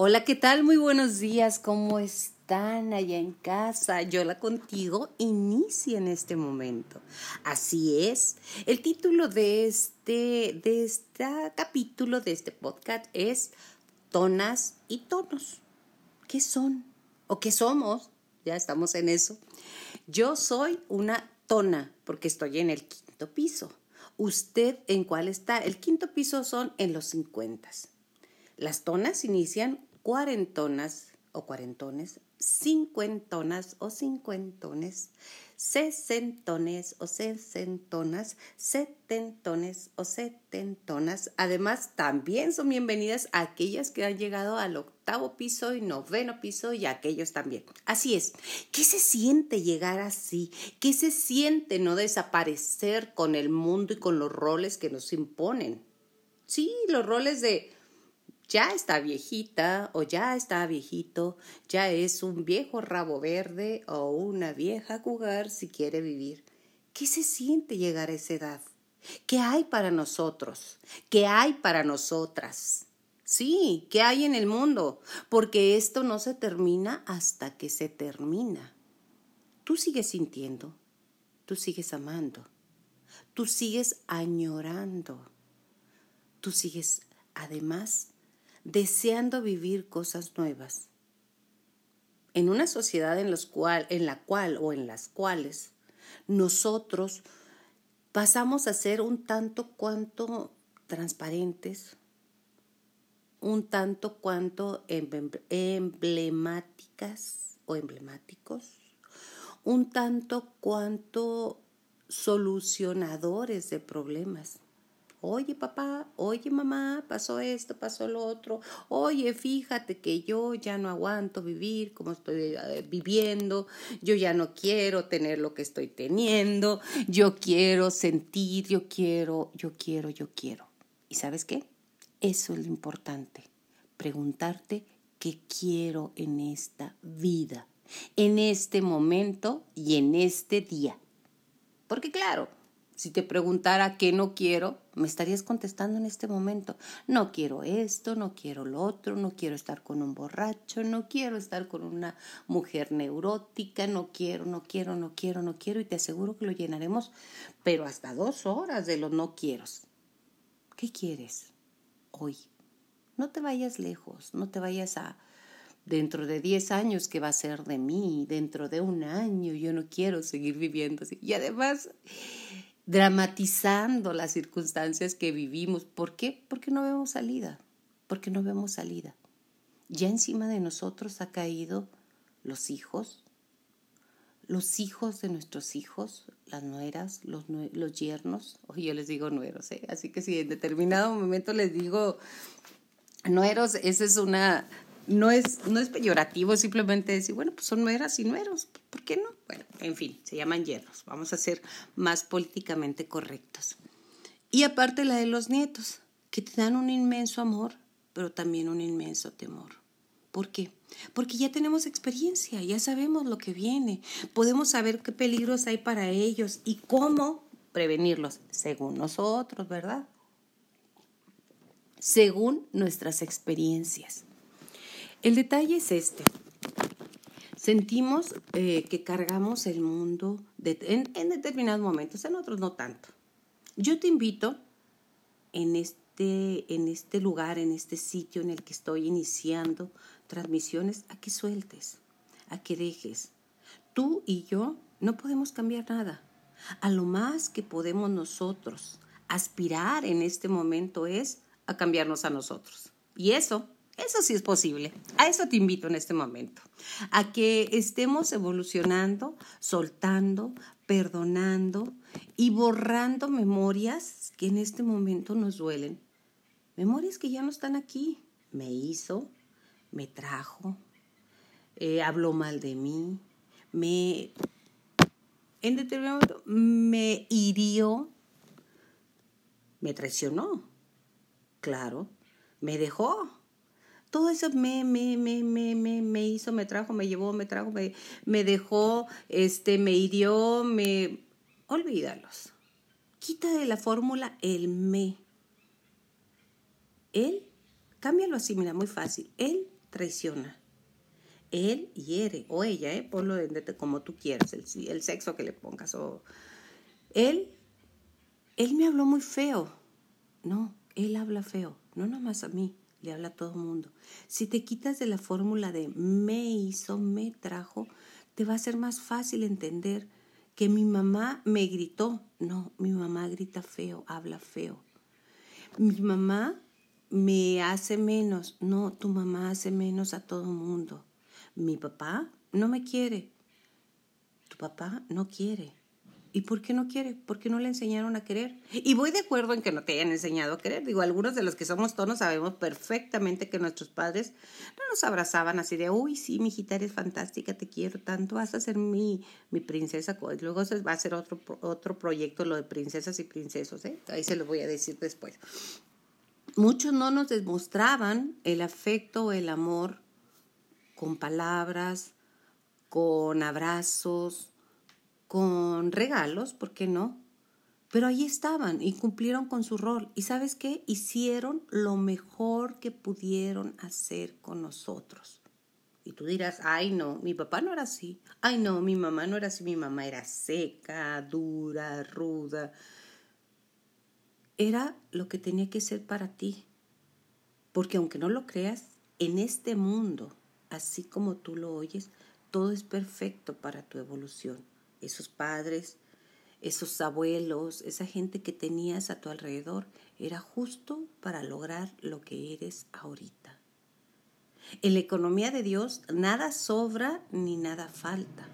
Hola, ¿qué tal? Muy buenos días. ¿Cómo están allá en casa? Yo la contigo inicia en este momento. Así es. El título de este, de este capítulo, de este podcast es Tonas y Tonos. ¿Qué son? ¿O qué somos? Ya estamos en eso. Yo soy una tona porque estoy en el quinto piso. ¿Usted en cuál está? El quinto piso son en los 50. Las tonas inician cuarentonas o cuarentones, cincuentonas o cincuentones, sesentones o sesentonas, setentones o setentonas. Además, también son bienvenidas aquellas que han llegado al octavo piso y noveno piso y aquellos también. Así es. ¿Qué se siente llegar así? ¿Qué se siente no desaparecer con el mundo y con los roles que nos imponen? Sí, los roles de ya está viejita o ya está viejito, ya es un viejo rabo verde o una vieja jugar si quiere vivir. ¿Qué se siente llegar a esa edad? ¿Qué hay para nosotros? ¿Qué hay para nosotras? Sí, ¿qué hay en el mundo? Porque esto no se termina hasta que se termina. Tú sigues sintiendo, tú sigues amando, tú sigues añorando, tú sigues además deseando vivir cosas nuevas. En una sociedad en, cual, en la cual o en las cuales nosotros pasamos a ser un tanto cuanto transparentes, un tanto cuanto emblemáticas o emblemáticos, un tanto cuanto solucionadores de problemas oye papá, oye mamá, pasó esto, pasó lo otro, oye, fíjate que yo ya no aguanto vivir como estoy eh, viviendo, yo ya no quiero tener lo que estoy teniendo, yo quiero sentir, yo quiero, yo quiero, yo quiero. ¿Y sabes qué? Eso es lo importante, preguntarte qué quiero en esta vida, en este momento y en este día. Porque claro, si te preguntara qué no quiero, me estarías contestando en este momento. No quiero esto, no quiero lo otro, no quiero estar con un borracho, no quiero estar con una mujer neurótica, no quiero, no quiero, no quiero, no quiero. Y te aseguro que lo llenaremos, pero hasta dos horas de los no quiero. ¿Qué quieres hoy? No te vayas lejos, no te vayas a dentro de 10 años, ¿qué va a ser de mí? Dentro de un año, yo no quiero seguir viviendo así. Y además dramatizando las circunstancias que vivimos. ¿Por qué? Porque no vemos salida, porque no vemos salida. Ya encima de nosotros ha caído los hijos, los hijos de nuestros hijos, las nueras, los, los yernos, o yo les digo nueros, ¿eh? así que si en determinado momento les digo nueros, esa es una no es, no es peyorativo, simplemente decir, bueno, pues son nueras y nueros, ¿por qué no? Bueno, en fin, se llaman yernos, vamos a ser más políticamente correctos. Y aparte la de los nietos, que te dan un inmenso amor, pero también un inmenso temor. ¿Por qué? Porque ya tenemos experiencia, ya sabemos lo que viene, podemos saber qué peligros hay para ellos y cómo prevenirlos, según nosotros, ¿verdad? Según nuestras experiencias. El detalle es este. Sentimos eh, que cargamos el mundo en, determinados momentos, en otros no tanto. Yo te invito en este, en este lugar, en este sitio en el que estoy iniciando transmisiones, a que sueltes, a que dejes. Tú y yo no podemos cambiar nada. A lo más que podemos nosotros aspirar en este momento es a cambiarnos a nosotros. Y eso eso sí es posible. A eso te invito en este momento. A que estemos evolucionando, soltando, perdonando y borrando memorias que en este momento nos duelen. Memorias que ya no están aquí. Me hizo, me trajo, eh, habló mal de mí, me... En determinado momento me hirió, me traicionó, claro, me dejó, todo eso me, me, me, me, me, me hizo, me trajo, me llevó, me trajo, me, me dejó, este, me hirió, me... Olvídalos. Quita de la fórmula el me. Él, cámbialo así, mira, muy fácil. Él traiciona. Él hiere, o ella, ¿eh? ponlo como tú quieras, el, el sexo que le pongas. O... Él, él me habló muy feo. No, él habla feo, no nada más a mí, le habla a todo el mundo. Si te quitas de la fórmula de me hizo, me trajo, te va a ser más fácil entender que mi mamá me gritó. No, mi mamá grita feo, habla feo. Mi mamá me hace menos. No, tu mamá hace menos a todo mundo. Mi papá no me quiere. Tu papá no quiere. ¿Y por qué no quiere? Porque no le enseñaron a querer. Y voy de acuerdo en que no te hayan enseñado a querer. Digo, algunos de los que somos tonos sabemos perfectamente que nuestros padres no nos abrazaban así de, uy, sí, mi hijita eres fantástica, te quiero tanto, vas a ser mi, mi princesa. Luego va a ser otro, otro proyecto, lo de princesas y princesos, ¿eh? Ahí se lo voy a decir después. Muchos no nos demostraban el afecto, el amor con palabras, con abrazos, con regalos, ¿por qué no? Pero ahí estaban y cumplieron con su rol. ¿Y sabes qué? Hicieron lo mejor que pudieron hacer con nosotros. Y tú dirás, ay no, mi papá no era así. Ay no, mi mamá no era así. Mi mamá era seca, dura, ruda. Era lo que tenía que ser para ti. Porque aunque no lo creas, en este mundo, así como tú lo oyes, todo es perfecto para tu evolución esos padres, esos abuelos, esa gente que tenías a tu alrededor, era justo para lograr lo que eres ahorita. En la economía de Dios nada sobra ni nada falta.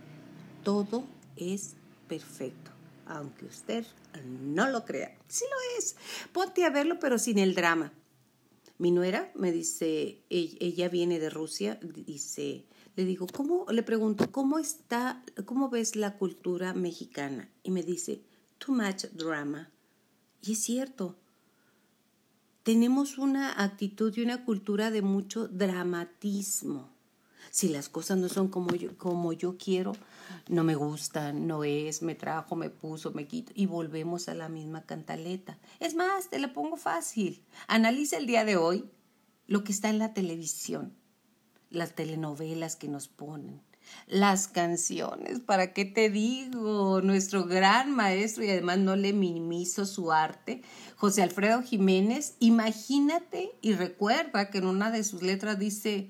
Todo es perfecto, aunque usted no lo crea. Sí lo es. Ponte a verlo, pero sin el drama. Mi nuera me dice, ella viene de Rusia, dice, le digo, ¿cómo? Le pregunto, ¿cómo está, cómo ves la cultura mexicana? Y me dice, too much drama. Y es cierto. Tenemos una actitud y una cultura de mucho dramatismo. Si las cosas no son como yo, como yo quiero, no me gustan, no es, me trajo, me puso, me quito y volvemos a la misma cantaleta. Es más, te la pongo fácil. Analiza el día de hoy lo que está en la televisión las telenovelas que nos ponen, las canciones, ¿para qué te digo? Nuestro gran maestro y además no le minimizo su arte, José Alfredo Jiménez, imagínate y recuerda que en una de sus letras dice,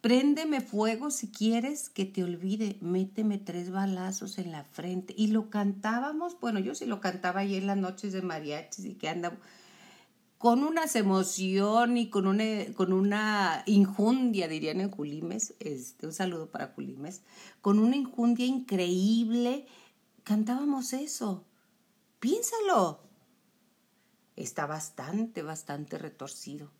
préndeme fuego si quieres que te olvide, méteme tres balazos en la frente. Y lo cantábamos, bueno, yo sí lo cantaba ahí en las noches de mariachis y que anda con unas emoción y con una, con una injundia, dirían en Culimes, este, un saludo para Culimes, con una injundia increíble, cantábamos eso. Piénsalo. Está bastante, bastante retorcido.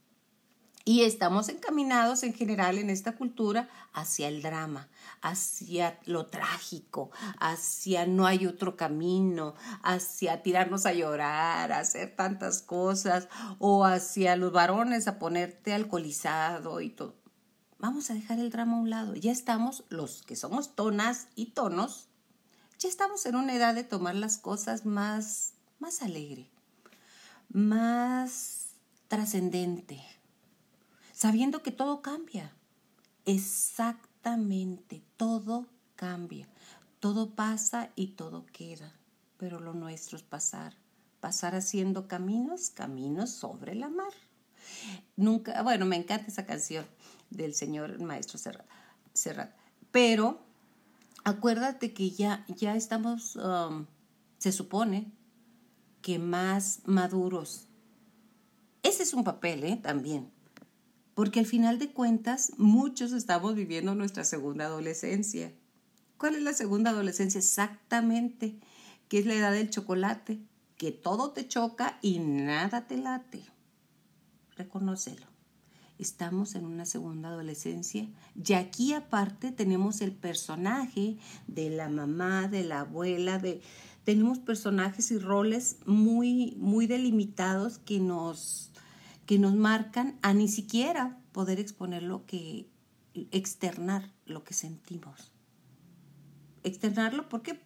Y estamos encaminados en general en esta cultura hacia el drama, hacia lo trágico, hacia no hay otro camino, hacia tirarnos a llorar, hacer tantas cosas, o hacia los varones a ponerte alcoholizado y todo. Vamos a dejar el drama a un lado. Ya estamos, los que somos tonas y tonos, ya estamos en una edad de tomar las cosas más, más alegre, más trascendente sabiendo que todo cambia. Exactamente, todo cambia. Todo pasa y todo queda, pero lo nuestro es pasar, pasar haciendo caminos, caminos sobre la mar. Nunca, bueno, me encanta esa canción del señor maestro Serrat, pero acuérdate que ya, ya estamos, um, se supone que más maduros. Ese es un papel, ¿eh? También porque al final de cuentas muchos estamos viviendo nuestra segunda adolescencia. ¿Cuál es la segunda adolescencia? Exactamente, que es la edad del chocolate, que todo te choca y nada te late. Reconócelo. Estamos en una segunda adolescencia y aquí aparte tenemos el personaje de la mamá, de la abuela, de tenemos personajes y roles muy muy delimitados que nos que nos marcan a ni siquiera poder exponer lo que, externar lo que sentimos. Externarlo, ¿por qué?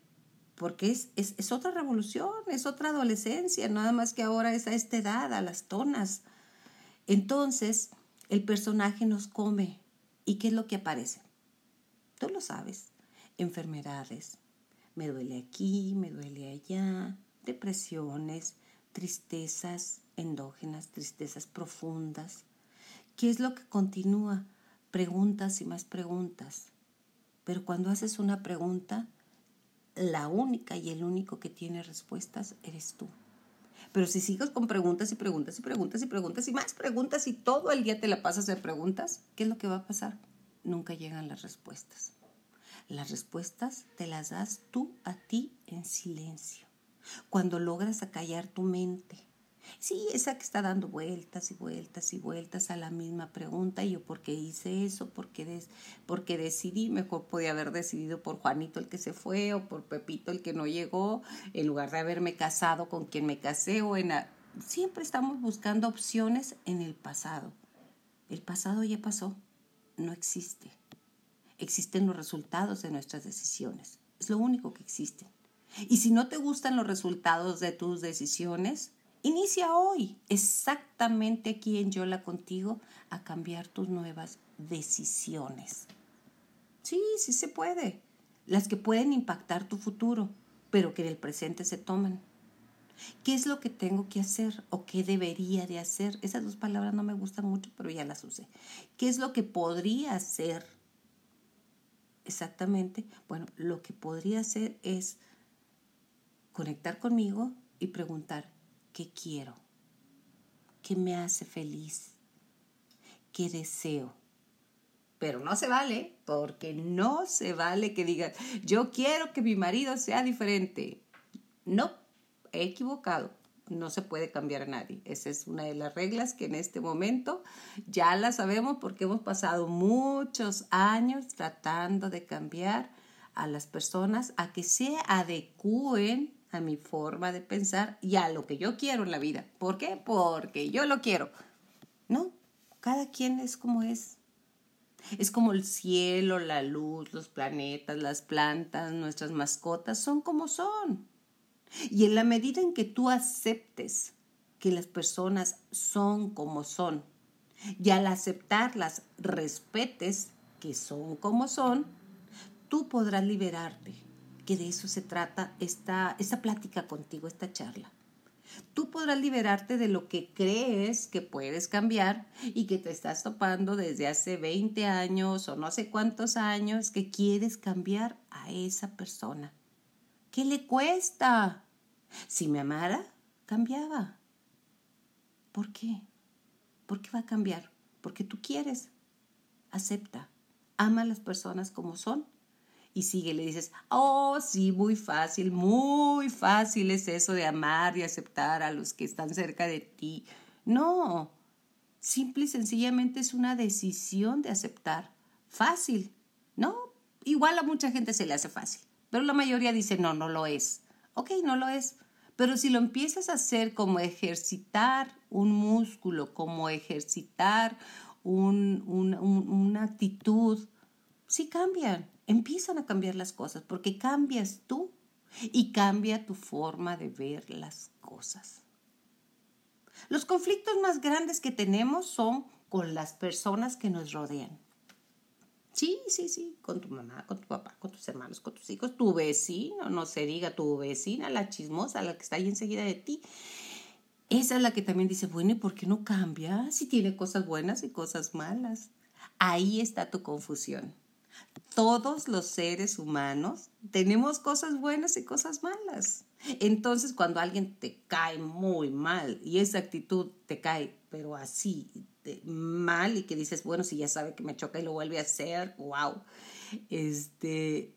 Porque es, es, otra revolución, es otra adolescencia, nada más que ahora es a esta edad, a las tonas. Entonces, el personaje nos come, ¿Y qué es lo que aparece? Tú lo sabes. Enfermedades. Me duele aquí, me duele allá. Depresiones, tristezas endógenas, tristezas profundas. ¿Qué es lo que continúa? Preguntas y más preguntas. Pero cuando haces una pregunta, la única y el único que tiene respuestas eres tú. Pero si sigues con preguntas y preguntas y preguntas y preguntas y más preguntas y todo el día te la pasas de preguntas, ¿qué es lo que va a pasar? Nunca llegan las respuestas. Las respuestas te las das tú a ti en silencio. Cuando logras acallar tu mente, Sí, esa que está dando vueltas y vueltas y vueltas a la misma pregunta. Y yo, ¿por qué hice eso? ¿Por qué, porque decidí? Mejor podía haber decidido por Juanito el que se fue o por Pepito el que no llegó, en lugar de haberme casado con quien me casé o en... Siempre estamos buscando opciones en el pasado. El pasado ya pasó, no existe. Existen los resultados de nuestras decisiones. Es lo único que existe. Y si no te gustan los resultados de tus decisiones, Inicia hoy, exactamente aquí en Yola contigo, a cambiar tus nuevas decisiones. Sí, sí se puede. Las que pueden impactar tu futuro, pero que en el presente se toman. ¿Qué es lo que tengo que hacer o qué debería de hacer? Esas dos palabras no me gustan mucho, pero ya las usé. ¿Qué es lo que podría hacer? Exactamente. Bueno, lo que podría hacer es conectar conmigo y preguntar, qué quiero, qué me hace feliz, qué deseo. Pero no se vale, porque no se vale que digas, yo quiero que mi marido sea diferente. No, he equivocado. No se puede cambiar a nadie. Esa es una de las reglas que en este momento ya la sabemos porque hemos pasado muchos años tratando de cambiar a las personas a que se adecúen a mi forma de pensar y a lo que yo quiero en la vida. ¿Por qué? Porque yo lo quiero. No, cada quien es como es. Es como el cielo, la luz, los planetas, las plantas, nuestras mascotas, son como son. Y en la medida en que tú aceptes que las personas son como son, y al aceptarlas respetes que son como son, tú podrás liberarte que de eso se trata esta, esta plática contigo, esta charla. Tú podrás liberarte de lo que crees que puedes cambiar y que te estás topando desde hace 20 años o no sé cuántos años que quieres cambiar a esa persona. ¿Qué le cuesta? Si me amara, cambiaba. ¿Por qué? ¿Por qué va a cambiar? Porque tú quieres. Acepta. Ama a las personas como son y sigue, le dices, oh, sí, muy fácil, muy fácil es eso de amar y aceptar a los que están cerca de ti. No, simple y sencillamente es una decisión de aceptar. Fácil, ¿no? Igual a mucha gente se le hace fácil, pero la mayoría dice, no, no lo es. Ok, no lo es. Pero si lo empiezas a hacer como ejercitar un músculo, como ejercitar una actitud, sí cambian empiezan a cambiar las cosas porque cambias tú y cambia tu forma de ver las cosas. Los conflictos más grandes que tenemos son con las personas que nos rodean. Sí, sí, sí, con tu mamá, con tu papá, con tus hermanos, con tus hijos, tu vecino, no se diga tu vecina, la chismosa, la que está ahí enseguida de ti. Esa es la que también dice, bueno, ¿y por qué no cambia? Si tiene cosas buenas y cosas malas. Ahí está tu confusión todos los seres humanos tenemos cosas buenas y cosas malas. Entonces, cuando alguien te cae muy mal y esa actitud te cae, pero así mal y que dices, bueno, si ya sabe que me choca y lo vuelve a hacer, wow. Este,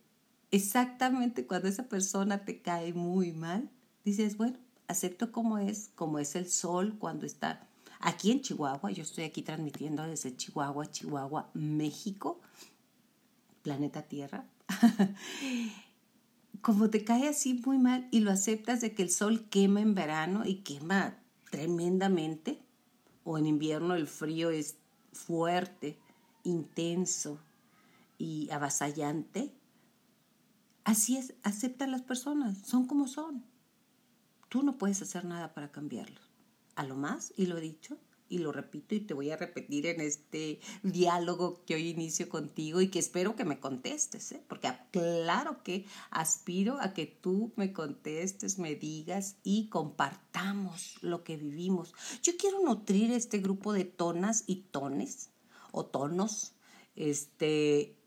exactamente cuando esa persona te cae muy mal, dices, bueno, acepto como es, como es el sol cuando está aquí en Chihuahua. Yo estoy aquí transmitiendo desde Chihuahua, Chihuahua, México planeta Tierra, como te cae así muy mal y lo aceptas de que el sol quema en verano y quema tremendamente, o en invierno el frío es fuerte, intenso y avasallante, así es, acepta las personas, son como son. Tú no puedes hacer nada para cambiarlos. A lo más, y lo he dicho, y lo repito y te voy a repetir en este diálogo que hoy inicio contigo y que espero que me contestes, ¿eh? porque claro que aspiro a que tú me contestes, me digas y compartamos lo que vivimos. Yo quiero nutrir este grupo de tonas y tones o tonos este,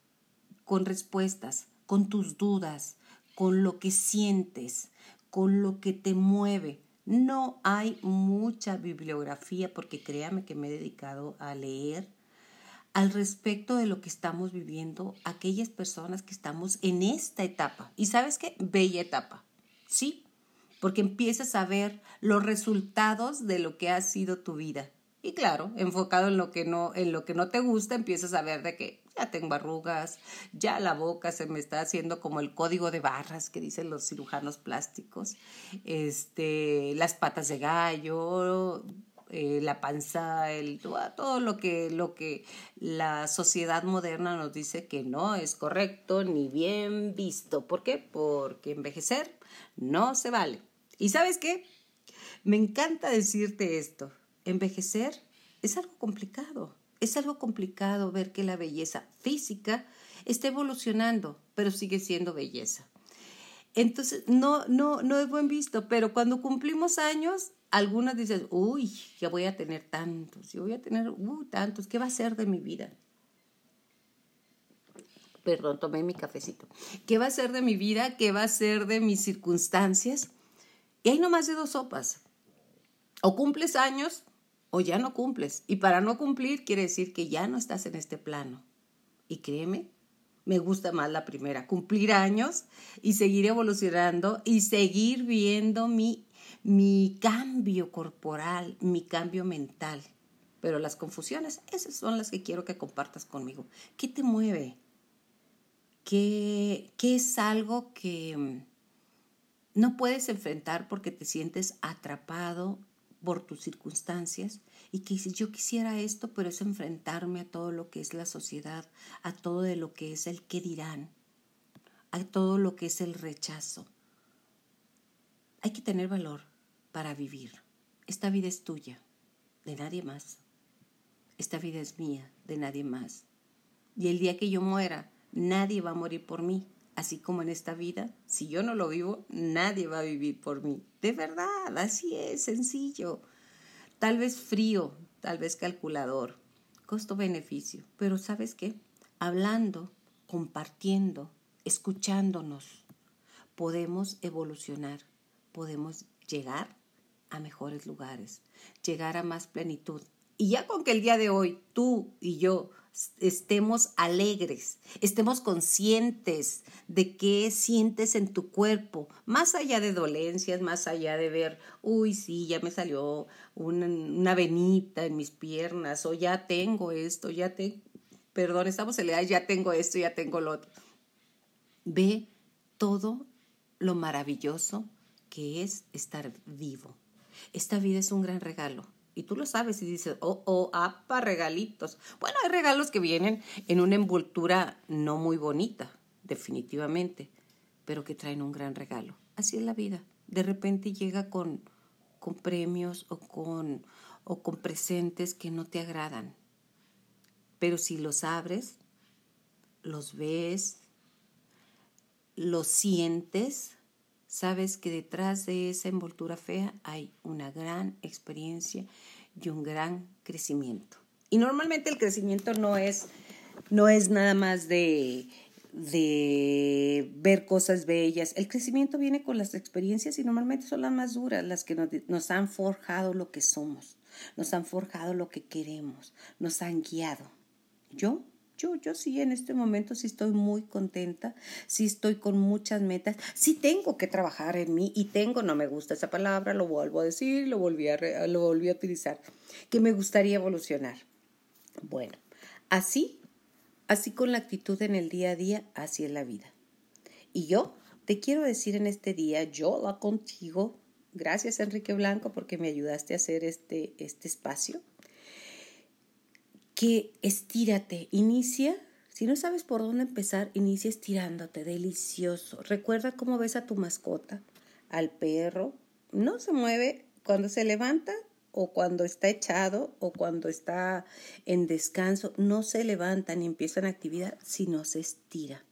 con respuestas, con tus dudas, con lo que sientes, con lo que te mueve no hay mucha bibliografía, porque créame que me he dedicado a leer al respecto de lo que estamos viviendo aquellas personas que estamos en esta etapa. Y sabes qué? Bella etapa, ¿sí? Porque empiezas a ver los resultados de lo que ha sido tu vida. Y claro, enfocado en lo que no, en lo que no te gusta, empiezas a ver de que ya tengo arrugas, ya la boca se me está haciendo como el código de barras que dicen los cirujanos plásticos, este, las patas de gallo, eh, la panza, el, todo lo que, lo que la sociedad moderna nos dice que no es correcto ni bien visto. ¿Por qué? Porque envejecer no se vale. ¿Y sabes qué? Me encanta decirte esto. Envejecer es algo complicado es algo complicado ver que la belleza física está evolucionando, pero sigue siendo belleza. Entonces, no, no, no es buen visto, pero cuando cumplimos años, algunas dicen, uy, ya voy a tener tantos, yo voy a tener uh, tantos, ¿qué va a ser de mi vida? Perdón, tomé mi cafecito. ¿Qué va a ser de mi vida? ¿Qué va a ser de mis circunstancias? Y hay no más de dos sopas. O cumples años o ya no cumples. Y para no cumplir quiere decir que ya no estás en este plano. Y créeme, me gusta más la primera, cumplir años y seguir evolucionando y seguir viendo mi, mi cambio corporal, mi cambio mental. Pero las confusiones, esas son las que quiero que compartas conmigo. ¿Qué te mueve? ¿Qué, qué es algo que mm, no puedes enfrentar porque te sientes atrapado por tus circunstancias y que yo quisiera esto, pero es enfrentarme a todo lo que es la sociedad, a todo de lo que es el qué dirán, a todo lo que es el rechazo. Hay que tener valor para vivir. Esta vida es tuya, de nadie más. Esta vida es mía, de nadie más. Y el día que yo muera, nadie va a morir por mí. Así como en esta vida, si yo no lo vivo, nadie va a vivir por mí. De verdad, así es, sencillo. Tal vez frío, tal vez calculador, costo-beneficio. Pero ¿sabes qué? Hablando, compartiendo, escuchándonos, podemos evolucionar, podemos llegar a mejores lugares, llegar a más plenitud. Y ya con que el día de hoy tú y yo estemos alegres, estemos conscientes de qué sientes en tu cuerpo, más allá de dolencias, más allá de ver, uy, sí, ya me salió una, una venita en mis piernas, o ya tengo esto, ya te, perdón, estamos ya tengo esto, ya tengo lo otro. Ve todo lo maravilloso que es estar vivo. Esta vida es un gran regalo y tú lo sabes y dices, oh, oh, apa, regalitos. Bueno, hay regalos que vienen en una envoltura no muy bonita, definitivamente, pero que traen un gran regalo. Así es la vida. De repente llega con, con premios o con, o con presentes que no te agradan. Pero si los abres, los ves, los sientes, sabes que detrás de esa envoltura fea hay una gran experiencia y un gran crecimiento. Y normalmente el crecimiento no es, no es nada más de, de ver cosas bellas. El crecimiento viene con las experiencias y normalmente son las más duras, las que nos, nos han forjado lo que somos, nos han forjado lo que queremos, nos han guiado. Yo yo, yo sí en este momento sí estoy muy contenta, sí estoy con muchas metas, sí tengo que trabajar en mí y tengo, no me gusta esa palabra, lo vuelvo a decir, lo volví a, lo volví a utilizar, que me gustaría evolucionar. Bueno, así, así con la actitud en el día a día, así es la vida. Y yo te quiero decir en este día, yo la contigo, gracias Enrique Blanco porque me ayudaste a hacer este, este espacio que estírate, inicia. Si no sabes por dónde empezar, inicia estirándote, delicioso. Recuerda cómo ves a tu mascota, al perro. No se mueve, cuando se levanta, o cuando está echado o cuando está en descanso, no se levanta ni empiezan actividad, sino se estira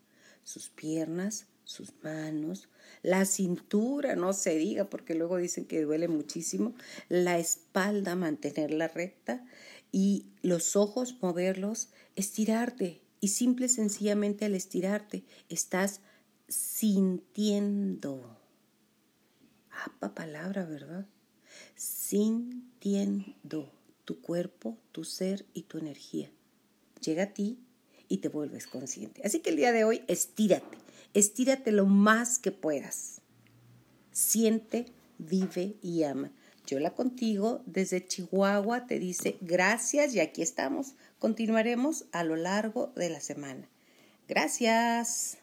sus piernas, sus manos, la cintura, no se diga, porque luego dicen que duele muchísimo, la espalda, mantenerla recta y los ojos, moverlos, estirarte. Y simple y sencillamente al estirarte, estás sintiendo. Apa palabra, ¿verdad? Sintiendo tu cuerpo, tu ser y tu energía. Llega a ti y te vuelves consciente. Así que el día de hoy, estírate Estírate lo más que puedas. Siente, vive y ama. Yola contigo desde Chihuahua te dice gracias y aquí estamos. Continuaremos a lo largo de la semana. Gracias.